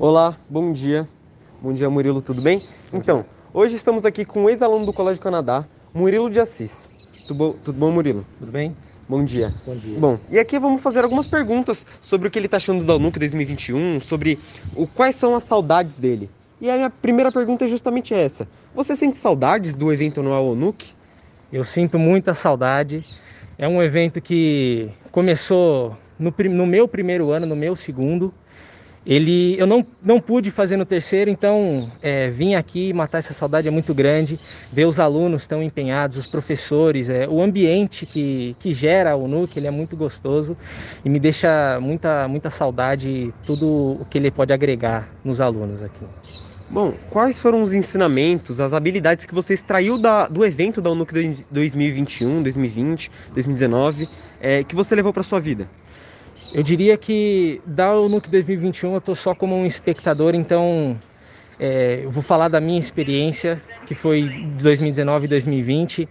Olá, bom dia. Bom dia, Murilo, tudo bem? Então, hoje estamos aqui com um ex-aluno do Colégio Canadá, Murilo de Assis. Tudo bom, tudo bom Murilo? Tudo bem? Bom dia. Bom dia. Bom, e aqui vamos fazer algumas perguntas sobre o que ele está achando da UNUC 2021, sobre o, quais são as saudades dele. E a minha primeira pergunta é justamente essa. Você sente saudades do evento anual UNUC? Eu sinto muita saudade. É um evento que começou no, no meu primeiro ano, no meu segundo. Ele, eu não, não pude fazer no terceiro, então é, vim aqui matar essa saudade é muito grande. Ver os alunos tão empenhados, os professores, é, o ambiente que, que gera o NUC, ele é muito gostoso e me deixa muita, muita saudade tudo o que ele pode agregar nos alunos aqui. Bom, quais foram os ensinamentos, as habilidades que você extraiu da, do evento da UNUC 2021, 2020, 2019, é, que você levou para sua vida? Eu diria que da UNUC 2021 eu estou só como um espectador, então é, eu vou falar da minha experiência, que foi 2019 e 2020.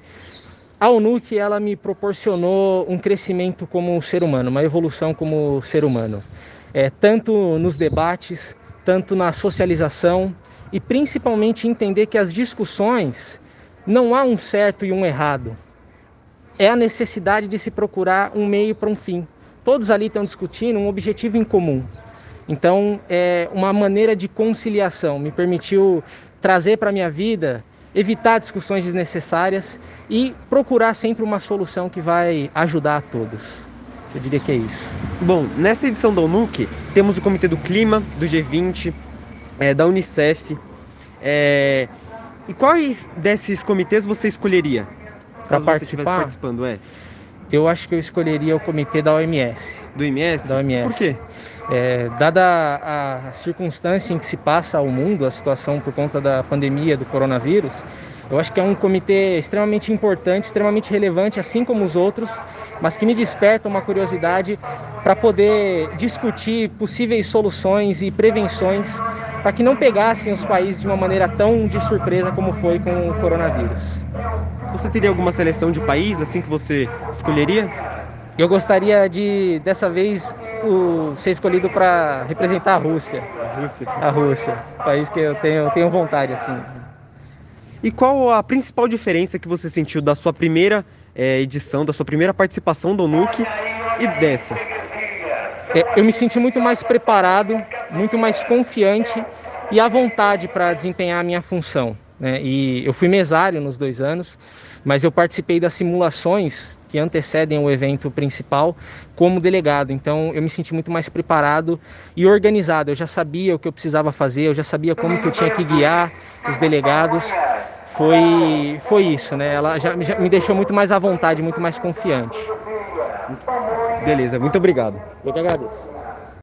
A UNUC ela me proporcionou um crescimento como ser humano, uma evolução como ser humano, é, tanto nos debates, tanto na socialização e principalmente entender que as discussões não há um certo e um errado. É a necessidade de se procurar um meio para um fim todos ali estão discutindo um objetivo em comum. Então, é uma maneira de conciliação me permitiu trazer para a minha vida, evitar discussões desnecessárias e procurar sempre uma solução que vai ajudar a todos. Eu diria que é isso. Bom, nessa edição da UNUC temos o Comitê do Clima, do G20, é, da Unicef. É... E quais desses comitês você escolheria? Para participar? participando, é eu acho que eu escolheria o comitê da OMS. Do OMS? Da OMS. Por quê? É, dada a, a, circunstância em que se passa o mundo, a situação por conta da pandemia do coronavírus, eu acho que é um comitê extremamente importante, extremamente relevante, assim como os outros, mas que me desperta uma curiosidade para poder discutir possíveis soluções e prevenções para que não pegassem os países de uma maneira tão de surpresa como foi com o coronavírus. Você teria alguma seleção de país assim que você escolheria? Eu gostaria de, dessa vez, o, ser escolhido para representar a Rússia. A Rússia. A Rússia. País que eu tenho, eu tenho vontade, assim. E qual a principal diferença que você sentiu da sua primeira é, edição, da sua primeira participação do NUC e dessa? É, eu me senti muito mais preparado, muito mais confiante e à vontade para desempenhar a minha função. Né? E eu fui mesário nos dois anos, mas eu participei das simulações que antecedem o evento principal como delegado. Então eu me senti muito mais preparado e organizado. Eu já sabia o que eu precisava fazer, eu já sabia como que eu tinha que guiar os delegados. Foi, foi isso, né? Ela já, já me deixou muito mais à vontade, muito mais confiante. Beleza, muito obrigado. Eu que agradeço.